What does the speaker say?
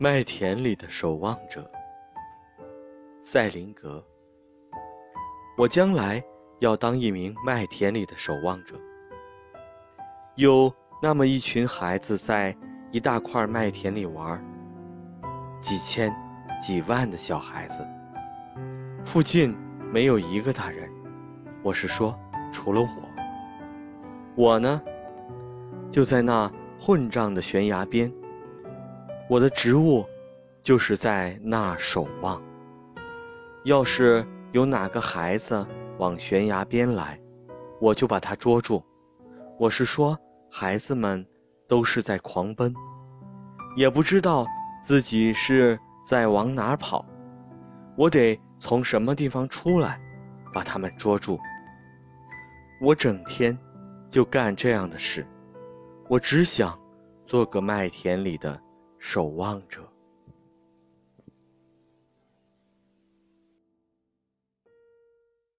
麦田里的守望者，赛林格。我将来要当一名麦田里的守望者。有那么一群孩子在一大块麦田里玩，几千、几万的小孩子，附近没有一个大人，我是说，除了我。我呢，就在那混账的悬崖边。我的职务，就是在那守望。要是有哪个孩子往悬崖边来，我就把他捉住。我是说，孩子们都是在狂奔，也不知道自己是在往哪儿跑。我得从什么地方出来，把他们捉住。我整天就干这样的事。我只想做个麦田里的。守望者。